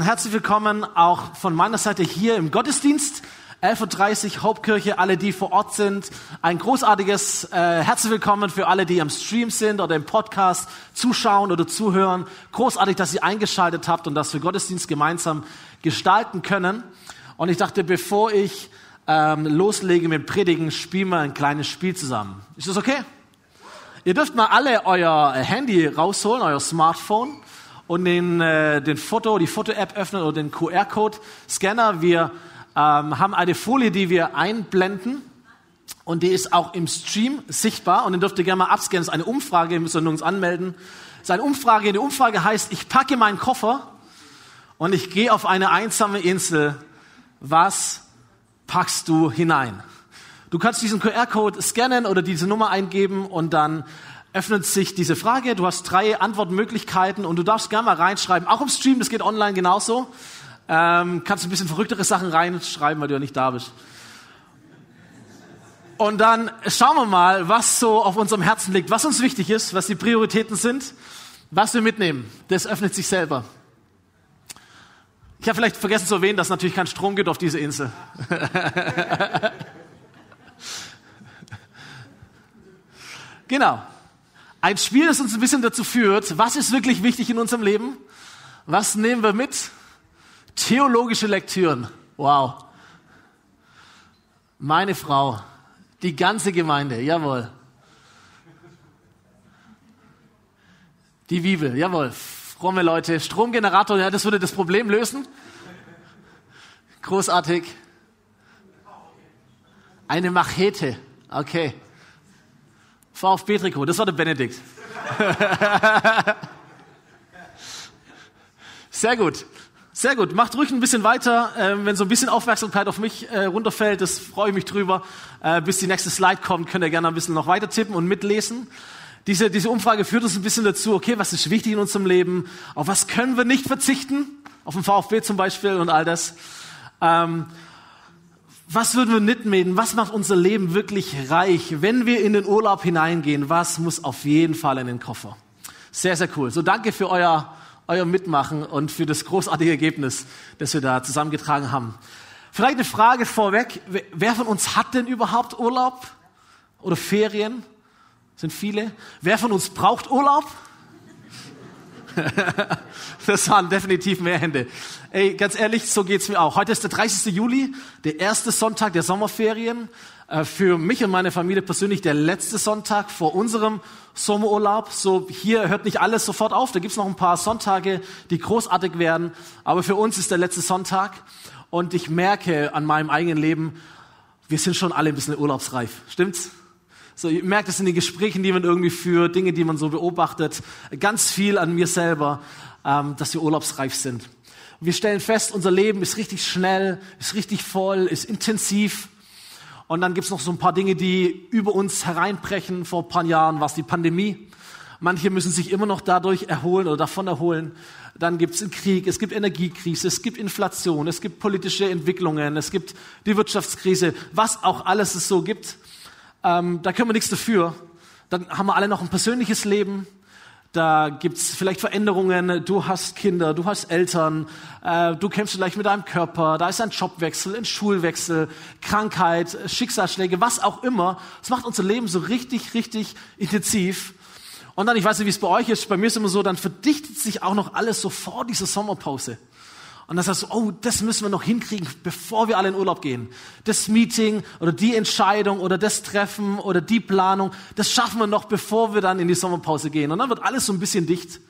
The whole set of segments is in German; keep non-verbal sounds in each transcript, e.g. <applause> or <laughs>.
Herzlich willkommen auch von meiner Seite hier im Gottesdienst. 11.30 Uhr Hauptkirche, alle, die vor Ort sind. Ein großartiges äh, Herzlich willkommen für alle, die am Stream sind oder im Podcast zuschauen oder zuhören. Großartig, dass ihr eingeschaltet habt und dass wir Gottesdienst gemeinsam gestalten können. Und ich dachte, bevor ich ähm, loslege mit Predigen, spielen wir ein kleines Spiel zusammen. Ist das okay? Ihr dürft mal alle euer Handy rausholen, euer Smartphone und den, äh, den Foto, die Foto-App öffnen oder den QR-Code-Scanner. Wir ähm, haben eine Folie, die wir einblenden und die ist auch im Stream sichtbar und den dürft ihr gerne mal abscannen. Das ist eine Umfrage, wir müssen uns anmelden. Das ist eine Umfrage. Die Umfrage heißt, ich packe meinen Koffer und ich gehe auf eine einsame Insel. Was packst du hinein? Du kannst diesen QR-Code scannen oder diese Nummer eingeben und dann öffnet sich diese Frage. Du hast drei Antwortmöglichkeiten und du darfst gerne mal reinschreiben. Auch im Stream, das geht online genauso. Ähm, kannst ein bisschen verrücktere Sachen reinschreiben, weil du ja nicht da bist. Und dann schauen wir mal, was so auf unserem Herzen liegt, was uns wichtig ist, was die Prioritäten sind, was wir mitnehmen. Das öffnet sich selber. Ich habe vielleicht vergessen zu erwähnen, dass natürlich kein Strom gibt auf dieser Insel. <laughs> genau. Ein Spiel, das uns ein bisschen dazu führt, was ist wirklich wichtig in unserem Leben? Was nehmen wir mit? Theologische Lektüren. Wow. Meine Frau, die ganze Gemeinde, jawohl. Die Bibel, jawohl. Fromme Leute, Stromgenerator, ja, das würde das Problem lösen. Großartig. Eine Machete, okay. VfB Trikot, das war der Benedikt. <laughs> Sehr gut. Sehr gut. Macht ruhig ein bisschen weiter. Äh, wenn so ein bisschen Aufmerksamkeit auf mich äh, runterfällt, das freue ich mich drüber. Äh, bis die nächste Slide kommt, könnt ihr gerne ein bisschen noch weiter tippen und mitlesen. Diese, diese Umfrage führt uns ein bisschen dazu, okay, was ist wichtig in unserem Leben? Auf was können wir nicht verzichten? Auf den VfB zum Beispiel und all das. Ähm, was würden wir mitnehmen? Was macht unser Leben wirklich reich? Wenn wir in den Urlaub hineingehen, was muss auf jeden Fall in den Koffer? Sehr, sehr cool. So danke für euer, euer Mitmachen und für das großartige Ergebnis, das wir da zusammengetragen haben. Vielleicht eine Frage vorweg. Wer von uns hat denn überhaupt Urlaub oder Ferien? Sind viele. Wer von uns braucht Urlaub? <laughs> das waren definitiv mehr Hände. Ey, ganz ehrlich, so geht's mir auch. Heute ist der 30. Juli, der erste Sonntag der Sommerferien. Äh, für mich und meine Familie persönlich der letzte Sonntag vor unserem Sommerurlaub. So, hier hört nicht alles sofort auf. Da gibt's noch ein paar Sonntage, die großartig werden. Aber für uns ist der letzte Sonntag. Und ich merke an meinem eigenen Leben, wir sind schon alle ein bisschen urlaubsreif. Stimmt's? So, ihr merkt es in den Gesprächen, die man irgendwie führt, Dinge, die man so beobachtet, ganz viel an mir selber, ähm, dass wir urlaubsreif sind. wir stellen fest, unser Leben ist richtig schnell, ist richtig voll, ist intensiv. Und dann gibt's noch so ein paar Dinge, die über uns hereinbrechen. Vor ein paar Jahren war es die Pandemie. Manche müssen sich immer noch dadurch erholen oder davon erholen. Dann gibt's einen Krieg, es gibt Energiekrise, es gibt Inflation, es gibt politische Entwicklungen, es gibt die Wirtschaftskrise, was auch alles es so gibt. Ähm, da können wir nichts dafür. Dann haben wir alle noch ein persönliches Leben. Da gibt's vielleicht Veränderungen. Du hast Kinder, du hast Eltern, äh, du kämpfst vielleicht mit deinem Körper. Da ist ein Jobwechsel, ein Schulwechsel, Krankheit, Schicksalsschläge, was auch immer. Das macht unser Leben so richtig, richtig intensiv. Und dann, ich weiß nicht, wie es bei euch ist, bei mir ist immer so, dann verdichtet sich auch noch alles so vor dieser Sommerpause. Und dann sagst du, oh, das müssen wir noch hinkriegen, bevor wir alle in Urlaub gehen. Das Meeting oder die Entscheidung oder das Treffen oder die Planung, das schaffen wir noch, bevor wir dann in die Sommerpause gehen. Und dann wird alles so ein bisschen dicht.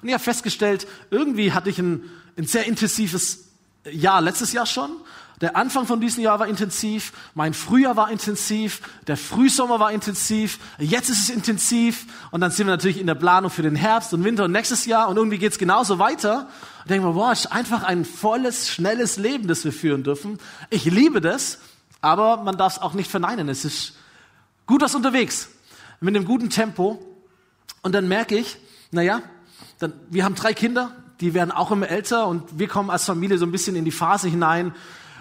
Und ich habe festgestellt, irgendwie hatte ich ein, ein sehr intensives Jahr letztes Jahr schon. Der Anfang von diesem Jahr war intensiv, mein Frühjahr war intensiv, der Frühsommer war intensiv, jetzt ist es intensiv und dann sind wir natürlich in der Planung für den Herbst und Winter und nächstes Jahr und irgendwie geht's genauso weiter. Und denken wir, boah, ist einfach ein volles, schnelles Leben, das wir führen dürfen. Ich liebe das, aber man darf es auch nicht verneinen. Es ist gut was unterwegs, mit einem guten Tempo. Und dann merke ich, naja, dann, wir haben drei Kinder, die werden auch immer älter und wir kommen als Familie so ein bisschen in die Phase hinein,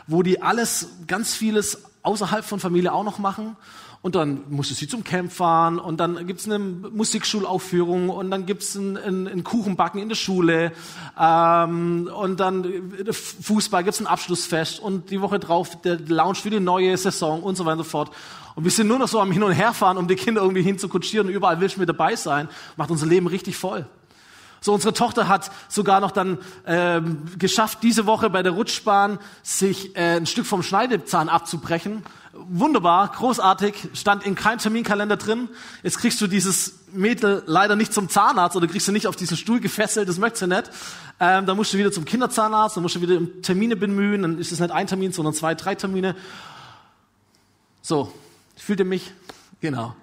wo die alles, ganz vieles außerhalb von Familie auch noch machen. Und dann musste sie zum Camp fahren und dann gibt's eine Musikschulaufführung und dann gibt's ein, ein, ein Kuchenbacken in der Schule ähm, und dann Fußball, gibt's ein Abschlussfest und die Woche drauf der Lounge für die neue Saison und so weiter und so fort. Und wir sind nur noch so am Hin- und Herfahren, um die Kinder irgendwie hinzukutschieren und überall willst du mit dabei sein. Macht unser Leben richtig voll. So, unsere Tochter hat sogar noch dann ähm, geschafft, diese Woche bei der Rutschbahn sich äh, ein Stück vom Schneidezahn abzubrechen wunderbar, großartig, stand in keinem Terminkalender drin. Jetzt kriegst du dieses Mädel leider nicht zum Zahnarzt oder kriegst du nicht auf diesen Stuhl gefesselt, das möchtest du nicht. Ähm, dann musst du wieder zum Kinderzahnarzt, dann musst du wieder Termine bemühen, dann ist es nicht ein Termin, sondern zwei, drei Termine. So, fühlt ihr mich? Genau.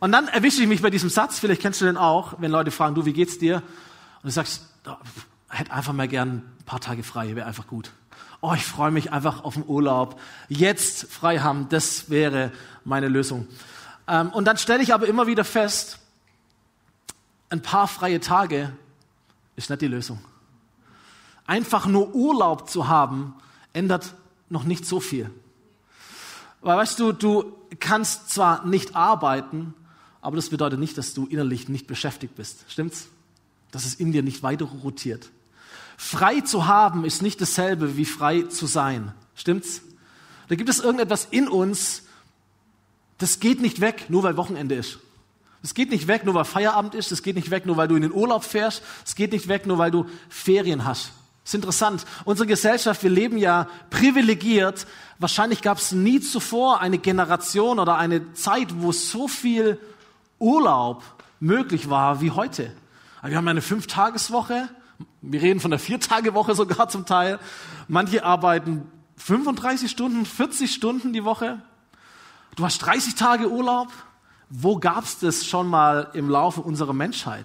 Und dann erwische ich mich bei diesem Satz, vielleicht kennst du den auch, wenn Leute fragen, du, wie geht's dir? Und du sagst, oh, hätte einfach mal gern ein paar Tage frei, wäre einfach gut oh, ich freue mich einfach auf den Urlaub, jetzt frei haben, das wäre meine Lösung. Ähm, und dann stelle ich aber immer wieder fest, ein paar freie Tage ist nicht die Lösung. Einfach nur Urlaub zu haben, ändert noch nicht so viel. Weil weißt du, du kannst zwar nicht arbeiten, aber das bedeutet nicht, dass du innerlich nicht beschäftigt bist. Stimmt's? Dass es in dir nicht weiter rotiert. Frei zu haben ist nicht dasselbe wie frei zu sein. Stimmt's? Da gibt es irgendetwas in uns, das geht nicht weg, nur weil Wochenende ist. Es geht nicht weg, nur weil Feierabend ist. Es geht nicht weg, nur weil du in den Urlaub fährst. Es geht nicht weg, nur weil du Ferien hast. Das ist interessant. Unsere Gesellschaft, wir leben ja privilegiert. Wahrscheinlich gab es nie zuvor eine Generation oder eine Zeit, wo so viel Urlaub möglich war wie heute. Wir haben eine Fünf-Tageswoche. Wir reden von der Viertagewoche sogar zum Teil. Manche arbeiten 35 Stunden, 40 Stunden die Woche. Du hast 30 Tage Urlaub. Wo gab's das schon mal im Laufe unserer Menschheit?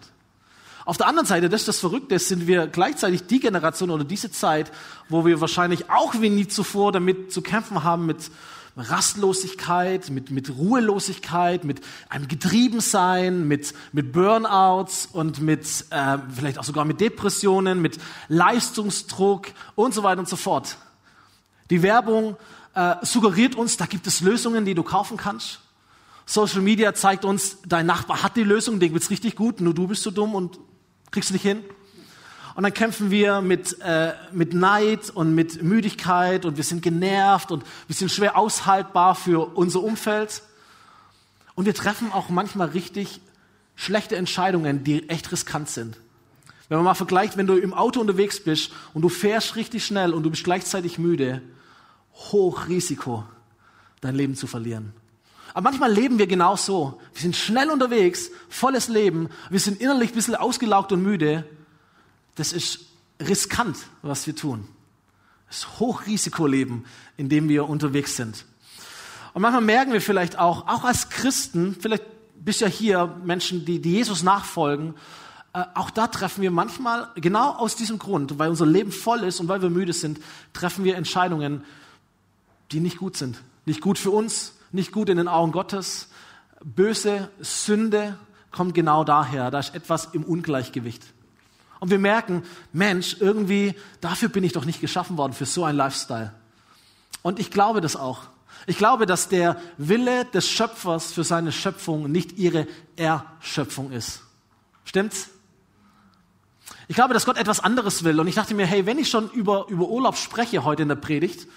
Auf der anderen Seite, das ist das Verrückte, sind wir gleichzeitig die Generation oder diese Zeit, wo wir wahrscheinlich auch wie nie zuvor damit zu kämpfen haben mit Rastlosigkeit, mit, mit Ruhelosigkeit, mit einem Getriebensein, mit, mit Burnouts und mit äh, vielleicht auch sogar mit Depressionen, mit Leistungsdruck und so weiter und so fort. Die Werbung äh, suggeriert uns, da gibt es Lösungen, die du kaufen kannst. Social Media zeigt uns, dein Nachbar hat die Lösung, dem geht's richtig gut, nur du bist so dumm und kriegst nicht hin. Und dann kämpfen wir mit, äh, mit Neid und mit Müdigkeit und wir sind genervt und wir sind schwer aushaltbar für unser Umfeld. Und wir treffen auch manchmal richtig schlechte Entscheidungen, die echt riskant sind. Wenn man mal vergleicht, wenn du im Auto unterwegs bist und du fährst richtig schnell und du bist gleichzeitig müde, Hochrisiko, dein Leben zu verlieren. Aber manchmal leben wir genau so. Wir sind schnell unterwegs, volles Leben, wir sind innerlich ein bisschen ausgelaugt und müde das ist riskant, was wir tun. Das ist Hochrisikoleben, in dem wir unterwegs sind. Und manchmal merken wir vielleicht auch, auch als Christen, vielleicht bist ja hier Menschen, die, die Jesus nachfolgen, äh, auch da treffen wir manchmal, genau aus diesem Grund, weil unser Leben voll ist und weil wir müde sind, treffen wir Entscheidungen, die nicht gut sind. Nicht gut für uns, nicht gut in den Augen Gottes. Böse Sünde kommt genau daher. Da ist etwas im Ungleichgewicht. Und wir merken, Mensch, irgendwie, dafür bin ich doch nicht geschaffen worden, für so einen Lifestyle. Und ich glaube das auch. Ich glaube, dass der Wille des Schöpfers für seine Schöpfung nicht ihre Erschöpfung ist. Stimmt's? Ich glaube, dass Gott etwas anderes will. Und ich dachte mir, hey, wenn ich schon über, über Urlaub spreche heute in der Predigt,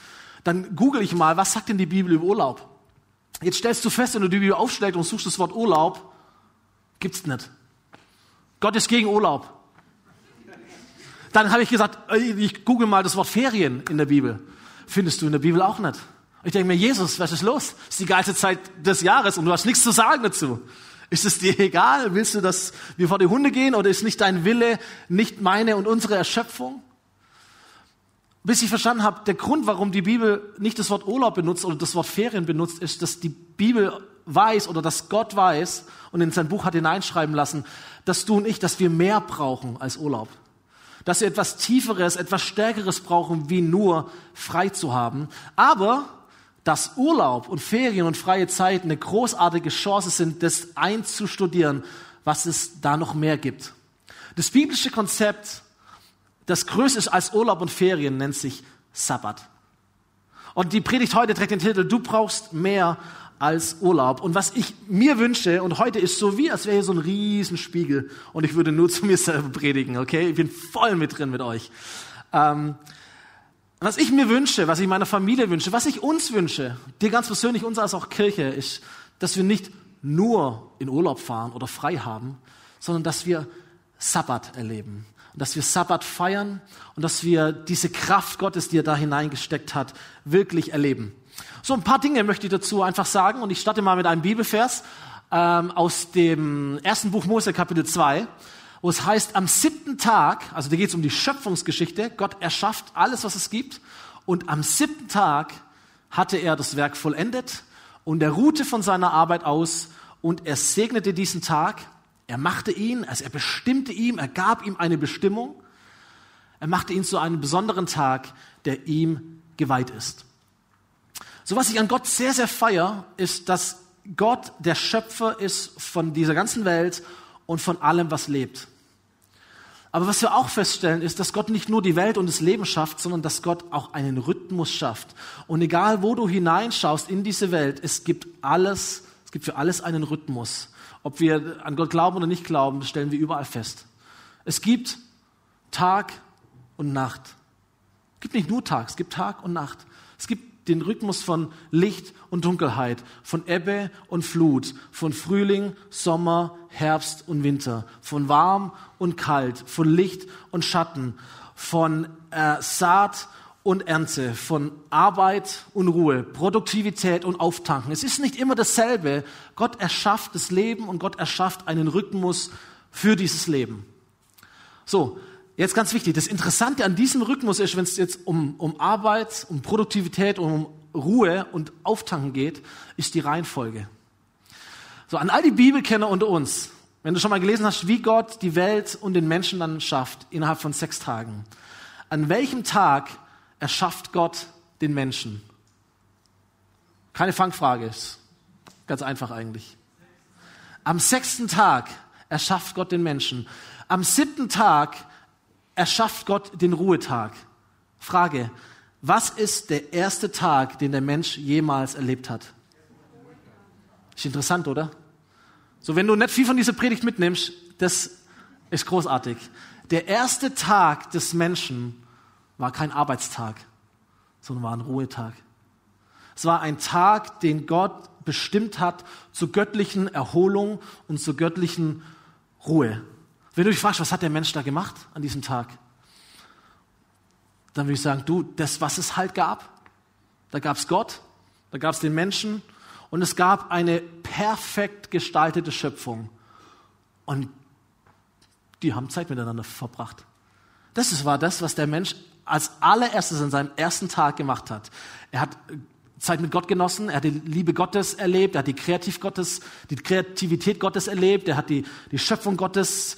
dann google ich mal, was sagt denn die Bibel über Urlaub? Jetzt stellst du fest, wenn du die Bibel aufschlägst und suchst das Wort Urlaub, gibt's nicht. Gott ist gegen Urlaub. Dann habe ich gesagt, ich google mal das Wort Ferien in der Bibel. Findest du in der Bibel auch nicht. Ich denke mir, Jesus, was ist los? Es ist die geilste Zeit des Jahres und du hast nichts zu sagen dazu. Ist es dir <laughs> egal? Willst du, dass wir vor die Hunde gehen oder ist nicht dein Wille, nicht meine und unsere Erschöpfung? Bis ich verstanden habe, der Grund, warum die Bibel nicht das Wort Urlaub benutzt oder das Wort Ferien benutzt, ist, dass die Bibel weiß oder dass Gott weiß und in sein Buch hat hineinschreiben lassen, dass du und ich, dass wir mehr brauchen als Urlaub dass wir etwas Tieferes, etwas Stärkeres brauchen, wie nur frei zu haben. Aber dass Urlaub und Ferien und freie Zeit eine großartige Chance sind, das einzustudieren, was es da noch mehr gibt. Das biblische Konzept, das größer ist als Urlaub und Ferien, nennt sich Sabbat. Und die Predigt heute trägt den Titel, du brauchst mehr als Urlaub. Und was ich mir wünsche, und heute ist so wie, als wäre hier so ein Riesenspiegel und ich würde nur <laughs> zu mir selber predigen, okay? Ich bin voll mit drin mit euch. Ähm, was ich mir wünsche, was ich meiner Familie wünsche, was ich uns wünsche, dir ganz persönlich, uns als auch Kirche, ist, dass wir nicht nur in Urlaub fahren oder frei haben, sondern dass wir Sabbat erleben. Und dass wir Sabbat feiern und dass wir diese Kraft Gottes, die er da hineingesteckt hat, wirklich erleben. So ein paar Dinge möchte ich dazu einfach sagen und ich starte mal mit einem Bibelvers ähm, aus dem ersten Buch Mose Kapitel 2, wo es heißt, am siebten Tag, also da geht es um die Schöpfungsgeschichte, Gott erschafft alles, was es gibt und am siebten Tag hatte er das Werk vollendet und er ruhte von seiner Arbeit aus und er segnete diesen Tag, er machte ihn, also er bestimmte ihm, er gab ihm eine Bestimmung, er machte ihn zu einem besonderen Tag, der ihm geweiht ist. So was ich an Gott sehr, sehr feier, ist, dass Gott der Schöpfer ist von dieser ganzen Welt und von allem, was lebt. Aber was wir auch feststellen, ist, dass Gott nicht nur die Welt und das Leben schafft, sondern dass Gott auch einen Rhythmus schafft. Und egal, wo du hineinschaust in diese Welt, es gibt alles, es gibt für alles einen Rhythmus. Ob wir an Gott glauben oder nicht glauben, stellen wir überall fest. Es gibt Tag und Nacht. Es gibt nicht nur Tag, es gibt Tag und Nacht. Es gibt den Rhythmus von Licht und Dunkelheit, von Ebbe und Flut, von Frühling, Sommer, Herbst und Winter, von warm und kalt, von Licht und Schatten, von äh, Saat und Ernte, von Arbeit und Ruhe, Produktivität und Auftanken. Es ist nicht immer dasselbe. Gott erschafft das Leben und Gott erschafft einen Rhythmus für dieses Leben. So, Jetzt ganz wichtig, das Interessante an diesem Rhythmus ist, wenn es jetzt um, um Arbeit, um Produktivität, um Ruhe und Auftanken geht, ist die Reihenfolge. So, an all die Bibelkenner unter uns, wenn du schon mal gelesen hast, wie Gott die Welt und den Menschen dann schafft, innerhalb von sechs Tagen. An welchem Tag erschafft Gott den Menschen? Keine Fangfrage ist ganz einfach eigentlich. Am sechsten Tag erschafft Gott den Menschen. Am siebten Tag erschafft Gott den Ruhetag. Frage, was ist der erste Tag, den der Mensch jemals erlebt hat? Ist interessant, oder? So, wenn du nicht viel von dieser Predigt mitnimmst, das ist großartig. Der erste Tag des Menschen war kein Arbeitstag, sondern war ein Ruhetag. Es war ein Tag, den Gott bestimmt hat zur göttlichen Erholung und zur göttlichen Ruhe. Wenn du dich fragst, was hat der Mensch da gemacht an diesem Tag? Dann würde ich sagen, du, das, was es halt gab, da gab es Gott, da gab es den Menschen und es gab eine perfekt gestaltete Schöpfung. Und die haben Zeit miteinander verbracht. Das war das, was der Mensch als allererstes an seinem ersten Tag gemacht hat. Er hat Zeit mit Gott genossen, er hat die Liebe Gottes erlebt, er hat die, Kreativ Gottes, die Kreativität Gottes erlebt, er hat die, die Schöpfung Gottes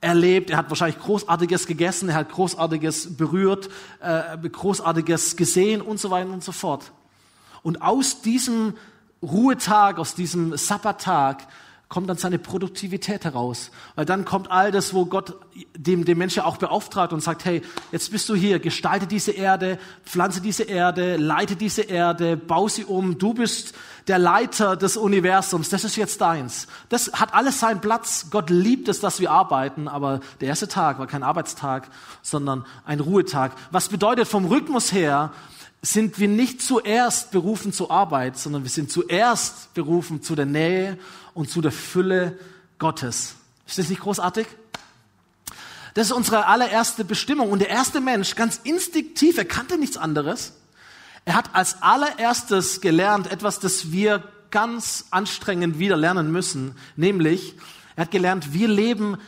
erlebt, er hat wahrscheinlich Großartiges gegessen, er hat Großartiges berührt, äh, Großartiges gesehen und so weiter und so fort. Und aus diesem Ruhetag, aus diesem Sabbattag kommt dann seine Produktivität heraus. Weil dann kommt all das, wo Gott dem, dem Menschen auch beauftragt und sagt, hey, jetzt bist du hier, gestalte diese Erde, pflanze diese Erde, leite diese Erde, bau sie um, du bist der Leiter des Universums, das ist jetzt deins. Das hat alles seinen Platz. Gott liebt es, dass wir arbeiten, aber der erste Tag war kein Arbeitstag, sondern ein Ruhetag. Was bedeutet vom Rhythmus her, sind wir nicht zuerst berufen zur Arbeit, sondern wir sind zuerst berufen zu der Nähe und zu der Fülle Gottes. Ist das nicht großartig? Das ist unsere allererste Bestimmung. Und der erste Mensch, ganz instinktiv, er kannte nichts anderes. Er hat als allererstes gelernt, etwas, das wir ganz anstrengend wieder lernen müssen, nämlich, er hat gelernt, wir leben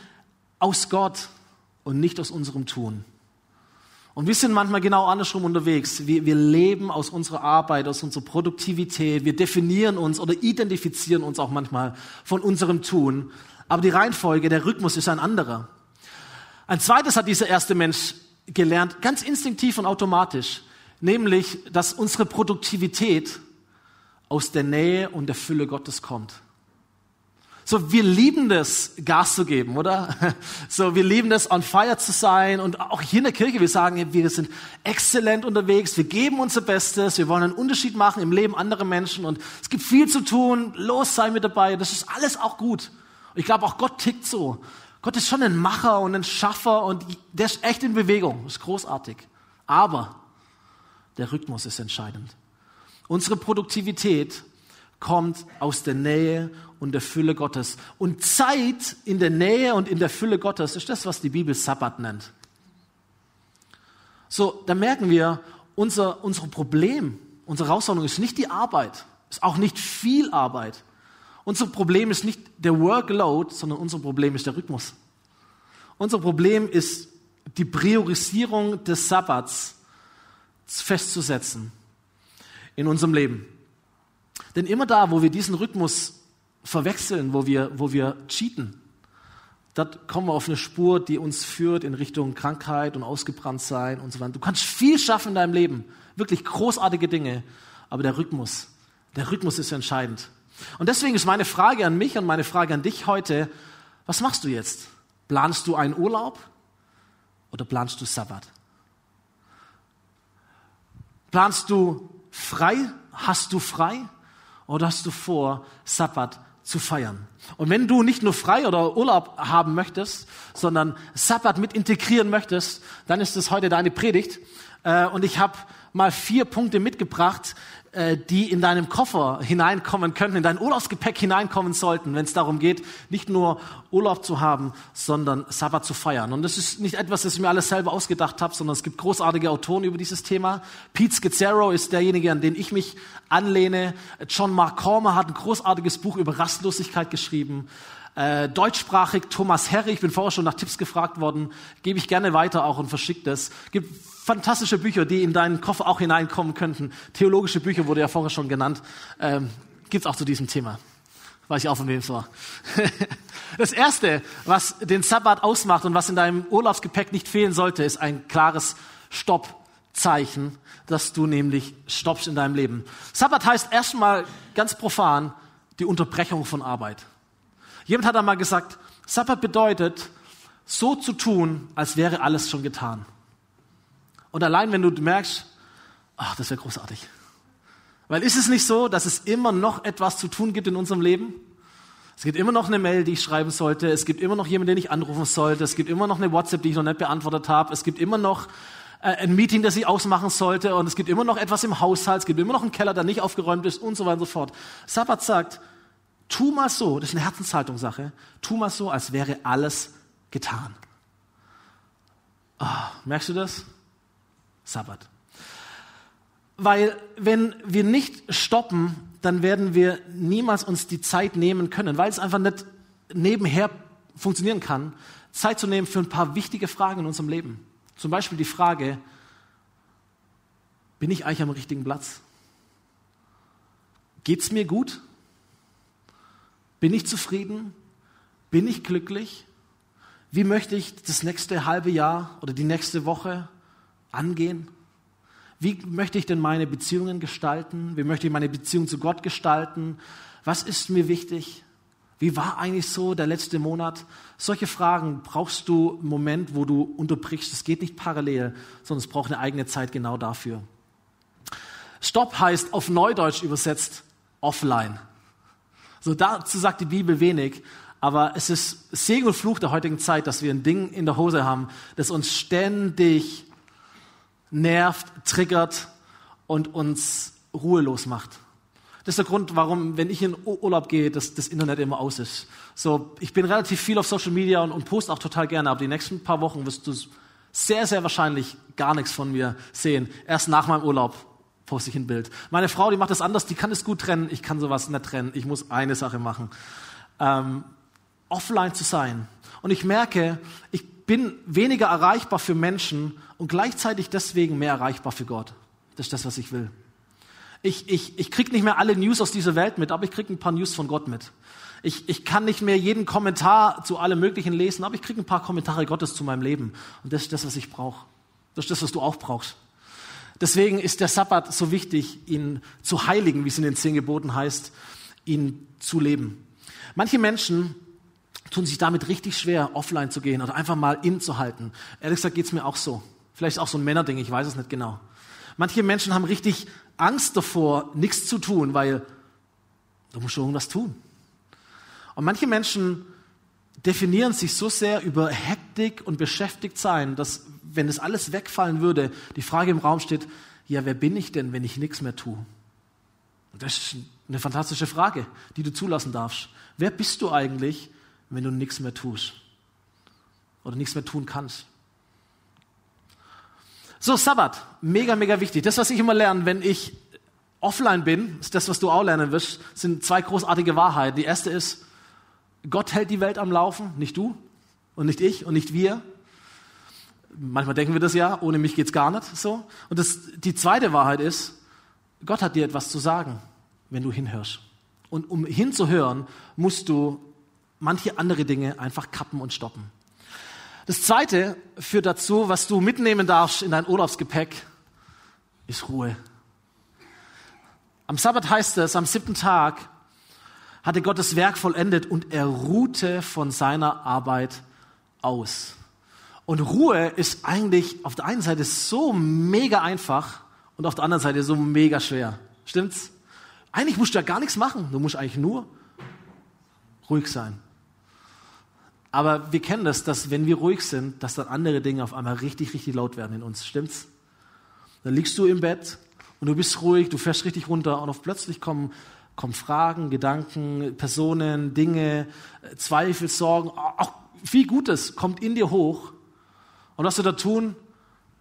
aus Gott und nicht aus unserem Tun. Und wir sind manchmal genau andersrum unterwegs. Wir, wir leben aus unserer Arbeit, aus unserer Produktivität. Wir definieren uns oder identifizieren uns auch manchmal von unserem Tun. Aber die Reihenfolge, der Rhythmus ist ein anderer. Ein zweites hat dieser erste Mensch gelernt, ganz instinktiv und automatisch, nämlich, dass unsere Produktivität aus der Nähe und der Fülle Gottes kommt. So, wir lieben das, Gas zu geben, oder? <laughs> So, wir lieben das, on fire zu sein. Und auch hier in der Kirche, wir sagen, wir sind exzellent unterwegs, wir geben unser Bestes, wir wollen einen Unterschied machen im Leben anderer Menschen und es gibt viel zu tun, los sei mit dabei. Das ist alles auch gut. Und ich glaube, auch Gott tickt so. Gott ist schon ein Macher und ein Schaffer und der ist echt in Bewegung. Das ist großartig. Aber der Rhythmus ist entscheidend. Unsere Produktivität kommt aus der Nähe und der Fülle Gottes. Und Zeit in der Nähe und in der Fülle Gottes ist das, was die Bibel Sabbat nennt. So, da merken wir, unser, unser Problem, unsere Herausforderung ist nicht die Arbeit, ist auch nicht viel Arbeit. Unser Problem ist nicht der Workload, sondern unser Problem ist der Rhythmus. Unser Problem ist die Priorisierung des Sabbats festzusetzen in unserem Leben. Denn immer da, wo wir diesen Rhythmus verwechseln, wo wir, wo wir cheaten, dort kommen wir auf eine Spur, die uns führt in Richtung Krankheit und Ausgebranntsein und so weiter. Du kannst viel schaffen in deinem Leben, wirklich großartige Dinge, aber der Rhythmus, der Rhythmus ist entscheidend. Und deswegen ist meine Frage an mich und meine Frage an dich heute, was machst du jetzt? Planst du einen Urlaub oder planst du Sabbat? Planst du frei? Hast du frei? Oder hast du vor, Sabbat zu feiern? Und wenn du nicht nur frei oder Urlaub haben möchtest, sondern Sabbat mit integrieren möchtest, dann ist es heute deine Predigt. Äh, und ich habe mal vier Punkte mitgebracht, die in deinem Koffer hineinkommen könnten, in dein Urlaubsgepäck hineinkommen sollten, wenn es darum geht, nicht nur Urlaub zu haben, sondern Sabbat zu feiern. Und das ist nicht etwas, das ich mir alles selber ausgedacht habe, sondern es gibt großartige Autoren über dieses Thema. Pete Scazzaro ist derjenige, an den ich mich anlehne. John Mark Cormer hat ein großartiges Buch über Rastlosigkeit geschrieben. Äh, deutschsprachig Thomas Herr, ich bin vorher schon nach Tipps gefragt worden, gebe ich gerne weiter auch und verschicke das. Gibt fantastische Bücher, die in deinen Koffer auch hineinkommen könnten. Theologische Bücher wurde ja vorher schon genannt. Ähm, Gibt es auch zu diesem Thema. Weiß ich auch, von wem es war. <laughs> das Erste, was den Sabbat ausmacht und was in deinem Urlaubsgepäck nicht fehlen sollte, ist ein klares Stoppzeichen, dass du nämlich stoppst in deinem Leben. Sabbat heißt erstmal ganz profan die Unterbrechung von Arbeit. Jemand hat einmal gesagt, Sabbat bedeutet, so zu tun, als wäre alles schon getan. Und allein wenn du merkst, ach, das wäre großartig. Weil ist es nicht so, dass es immer noch etwas zu tun gibt in unserem Leben? Es gibt immer noch eine Mail, die ich schreiben sollte. Es gibt immer noch jemanden, den ich anrufen sollte. Es gibt immer noch eine WhatsApp, die ich noch nicht beantwortet habe. Es gibt immer noch äh, ein Meeting, das ich ausmachen sollte. Und es gibt immer noch etwas im Haushalt. Es gibt immer noch einen Keller, der nicht aufgeräumt ist und so weiter und so fort. Sabbat sagt, tu mal so, das ist eine Herzenshaltungssache, tu mal so, als wäre alles getan. Oh, merkst du das? Sabbat. Weil wenn wir nicht stoppen, dann werden wir niemals uns die Zeit nehmen können, weil es einfach nicht nebenher funktionieren kann, Zeit zu nehmen für ein paar wichtige Fragen in unserem Leben. Zum Beispiel die Frage, bin ich eigentlich am richtigen Platz? Geht's mir gut? Bin ich zufrieden? Bin ich glücklich? Wie möchte ich das nächste halbe Jahr oder die nächste Woche angehen? Wie möchte ich denn meine Beziehungen gestalten? Wie möchte ich meine Beziehung zu Gott gestalten? Was ist mir wichtig? Wie war eigentlich so der letzte Monat? Solche Fragen brauchst du einen Moment, wo du unterbrichst. Es geht nicht parallel, sondern es braucht eine eigene Zeit genau dafür. Stopp heißt auf Neudeutsch übersetzt offline. So dazu sagt die Bibel wenig, aber es ist Segen und Fluch der heutigen Zeit, dass wir ein Ding in der Hose haben, das uns ständig nervt, triggert und uns ruhelos macht. Das ist der Grund, warum, wenn ich in Urlaub gehe, das, das Internet immer aus ist. So, ich bin relativ viel auf Social Media und, und poste auch total gerne, aber die nächsten paar Wochen wirst du sehr, sehr wahrscheinlich gar nichts von mir sehen. Erst nach meinem Urlaub poste ich ein Bild. Meine Frau, die macht das anders, die kann es gut trennen. Ich kann sowas nicht trennen. Ich muss eine Sache machen. Ähm, offline zu sein. Und ich merke, ich bin weniger erreichbar für Menschen und gleichzeitig deswegen mehr erreichbar für Gott. Das ist das, was ich will. Ich, ich, ich kriege nicht mehr alle News aus dieser Welt mit, aber ich kriege ein paar News von Gott mit. Ich, ich kann nicht mehr jeden Kommentar zu allem Möglichen lesen, aber ich kriege ein paar Kommentare Gottes zu meinem Leben. Und das ist das, was ich brauche. Das ist das, was du auch brauchst. Deswegen ist der Sabbat so wichtig, ihn zu heiligen, wie es in den zehn Geboten heißt, ihn zu leben. Manche Menschen tun sich damit richtig schwer, offline zu gehen oder einfach mal innezuhalten. Ehrlich gesagt geht es mir auch so. Vielleicht auch so ein Männerding, ich weiß es nicht genau. Manche Menschen haben richtig Angst davor, nichts zu tun, weil du musst schon irgendwas tun. Und manche Menschen definieren sich so sehr über Hektik und beschäftigt sein, dass wenn das alles wegfallen würde, die Frage im Raum steht, ja, wer bin ich denn, wenn ich nichts mehr tue? Und das ist eine fantastische Frage, die du zulassen darfst. Wer bist du eigentlich, wenn du nichts mehr tust? Oder nichts mehr tun kannst? So, Sabbat, mega, mega wichtig. Das, was ich immer lerne, wenn ich offline bin, ist das, was du auch lernen wirst, sind zwei großartige Wahrheiten. Die erste ist, Gott hält die Welt am Laufen, nicht du und nicht ich und nicht wir. Manchmal denken wir das ja, ohne mich geht's gar nicht so. Und das, die zweite Wahrheit ist, Gott hat dir etwas zu sagen, wenn du hinhörst. Und um hinzuhören, musst du manche andere Dinge einfach kappen und stoppen. Das zweite führt dazu, was du mitnehmen darfst in dein Urlaubsgepäck, ist Ruhe. Am Sabbat heißt es, am siebten Tag hatte Gott das Werk vollendet und er ruhte von seiner Arbeit aus. Und Ruhe ist eigentlich auf der einen Seite so mega einfach und auf der anderen Seite so mega schwer. Stimmt's? Eigentlich musst du ja gar nichts machen. Du musst eigentlich nur ruhig sein. Aber wir kennen das, dass wenn wir ruhig sind, dass dann andere Dinge auf einmal richtig, richtig laut werden in uns. Stimmt's? Dann liegst du im Bett und du bist ruhig, du fährst richtig runter und auf plötzlich kommen kommen Fragen, Gedanken, Personen, Dinge, Zweifel, Sorgen, auch viel Gutes kommt in dir hoch. Und was du da tun?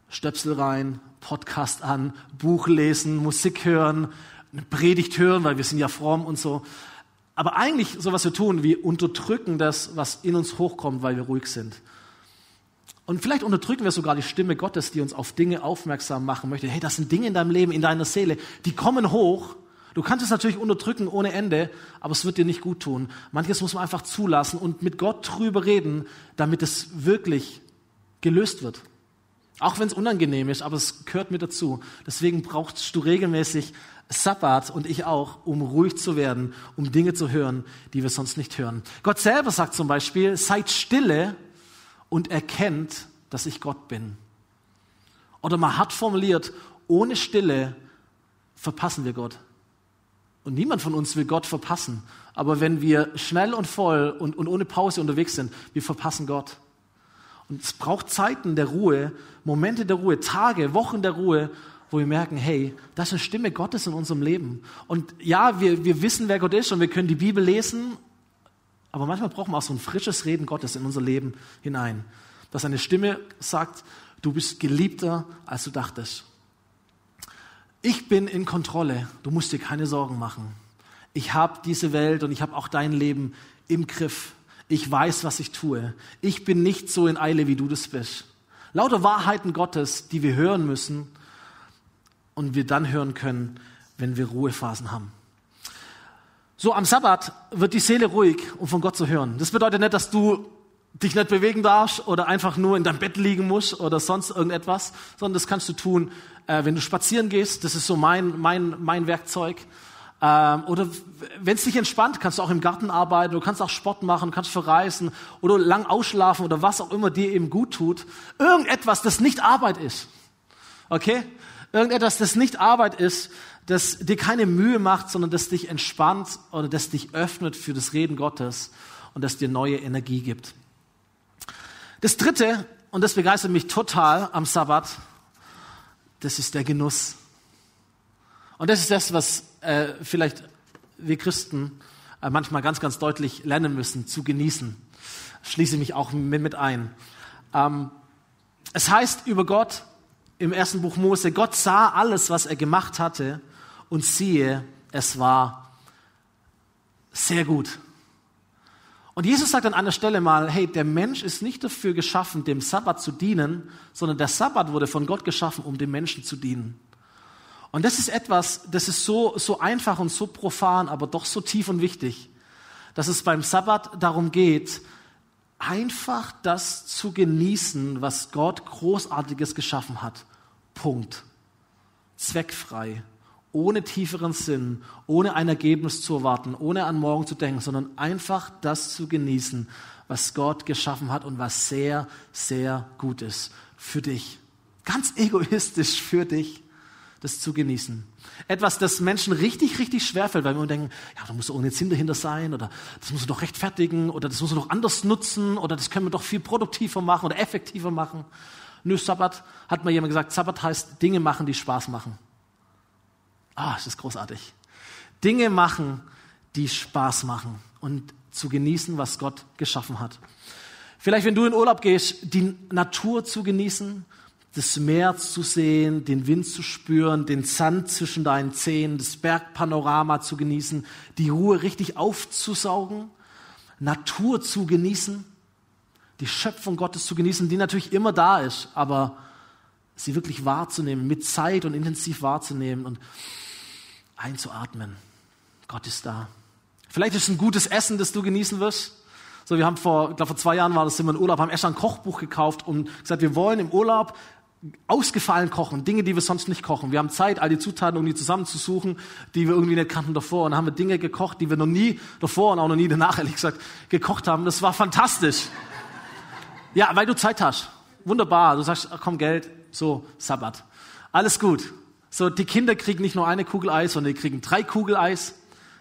Stöpsel rein, Podcast an, Buch lesen, Musik hören, eine Predigt hören, weil wir sind ja fromm und so. Aber eigentlich so was wir tun, wir unterdrücken das, was in uns hochkommt, weil wir ruhig sind. Und vielleicht unterdrücken wir sogar die Stimme Gottes, die uns auf Dinge aufmerksam machen möchte. Hey, das sind Dinge in deinem Leben, in deiner Seele, die kommen hoch Du kannst es natürlich unterdrücken ohne Ende, aber es wird dir nicht gut tun. Manches muss man einfach zulassen und mit Gott drüber reden, damit es wirklich gelöst wird. Auch wenn es unangenehm ist, aber es gehört mit dazu. Deswegen brauchst du regelmäßig Sabbat und ich auch, um ruhig zu werden, um Dinge zu hören, die wir sonst nicht hören. Gott selber sagt zum Beispiel, seid stille und erkennt, dass ich Gott bin. Oder mal hart formuliert, ohne Stille verpassen wir Gott. Und niemand von uns will Gott verpassen. Aber wenn wir schnell und voll und, und ohne Pause unterwegs sind, wir verpassen Gott. Und es braucht Zeiten der Ruhe, Momente der Ruhe, Tage, Wochen der Ruhe, wo wir merken, hey, das ist eine Stimme Gottes in unserem Leben. Und ja, wir, wir wissen, wer Gott ist und wir können die Bibel lesen, aber manchmal brauchen wir auch so ein frisches Reden Gottes in unser Leben hinein. Dass eine Stimme sagt, du bist geliebter, als du dachtest. Ich bin in Kontrolle. Du musst dir keine Sorgen machen. Ich habe diese Welt und ich habe auch dein Leben im Griff. Ich weiß, was ich tue. Ich bin nicht so in Eile, wie du das bist. Lauter Wahrheiten Gottes, die wir hören müssen und wir dann hören können, wenn wir Ruhephasen haben. So am Sabbat wird die Seele ruhig, um von Gott zu hören. Das bedeutet nicht, dass du dich nicht bewegen darfst oder einfach nur in deinem Bett liegen musst oder sonst irgendetwas, sondern das kannst du tun, äh, wenn du spazieren gehst. Das ist so mein, mein, mein Werkzeug. Ähm, oder wenn es dich entspannt, kannst du auch im Garten arbeiten, du kannst auch Sport machen, kannst verreisen oder lang ausschlafen oder was auch immer dir eben gut tut. Irgendetwas, das nicht Arbeit ist. Okay? Irgendetwas, das nicht Arbeit ist, das dir keine Mühe macht, sondern das dich entspannt oder das dich öffnet für das Reden Gottes und das dir neue Energie gibt. Das dritte, und das begeistert mich total am Sabbat, das ist der Genuss. Und das ist das, was äh, vielleicht wir Christen äh, manchmal ganz, ganz deutlich lernen müssen, zu genießen. Schließe mich auch mit, ein. Ähm, es heißt über Gott im ersten Buch Mose, Gott sah alles, was er gemacht hatte und siehe, es war sehr gut. Und Jesus sagt an einer Stelle mal, hey, der Mensch ist nicht dafür geschaffen, dem Sabbat zu dienen, sondern der Sabbat wurde von Gott geschaffen, um dem Menschen zu dienen. Und das ist etwas, das ist so, so einfach und so profan, aber doch so tief und wichtig, dass es beim Sabbat darum geht, einfach das zu genießen, was Gott Großartiges geschaffen hat. Punkt. Zweckfrei, ohne tieferen Sinn, ohne ein Ergebnis zu erwarten, ohne an morgen zu denken, sondern einfach das zu genießen, was Gott geschaffen hat und was sehr, sehr gut ist für dich. Ganz egoistisch für dich, das zu genießen. Etwas, das Menschen richtig, richtig schwerfällt, weil wir denken, ja, da muss ohne Sinn dahinter sein oder das muss du doch rechtfertigen oder das muss du doch anders nutzen oder das können wir doch viel produktiver machen oder effektiver machen. Nö, Sabbat, hat mal jemand gesagt, Sabbat heißt Dinge machen, die Spaß machen. Ah, das ist großartig. Dinge machen, die Spaß machen und zu genießen, was Gott geschaffen hat. Vielleicht, wenn du in Urlaub gehst, die Natur zu genießen, das Meer zu sehen, den Wind zu spüren, den Sand zwischen deinen Zehen, das Bergpanorama zu genießen, die Ruhe richtig aufzusaugen, Natur zu genießen, die Schöpfung Gottes zu genießen, die natürlich immer da ist, aber sie wirklich wahrzunehmen, mit Zeit und intensiv wahrzunehmen und einzuatmen. Gott ist da. Vielleicht ist es ein gutes Essen, das du genießen wirst. So, wir haben vor, ich glaube, vor zwei Jahren war das, sind wir in Urlaub, haben erst ein Kochbuch gekauft und gesagt, wir wollen im Urlaub ausgefallen kochen, Dinge, die wir sonst nicht kochen. Wir haben Zeit, all die Zutaten irgendwie zusammenzusuchen, die wir irgendwie nicht kannten davor. Und dann haben wir Dinge gekocht, die wir noch nie davor und auch noch nie danach, ehrlich gesagt, gekocht haben. Das war fantastisch. Ja, weil du Zeit hast. Wunderbar. Du sagst, komm, Geld, so, Sabbat. Alles gut. So, die Kinder kriegen nicht nur eine Kugel Eis, sondern die kriegen drei Kugel Eis.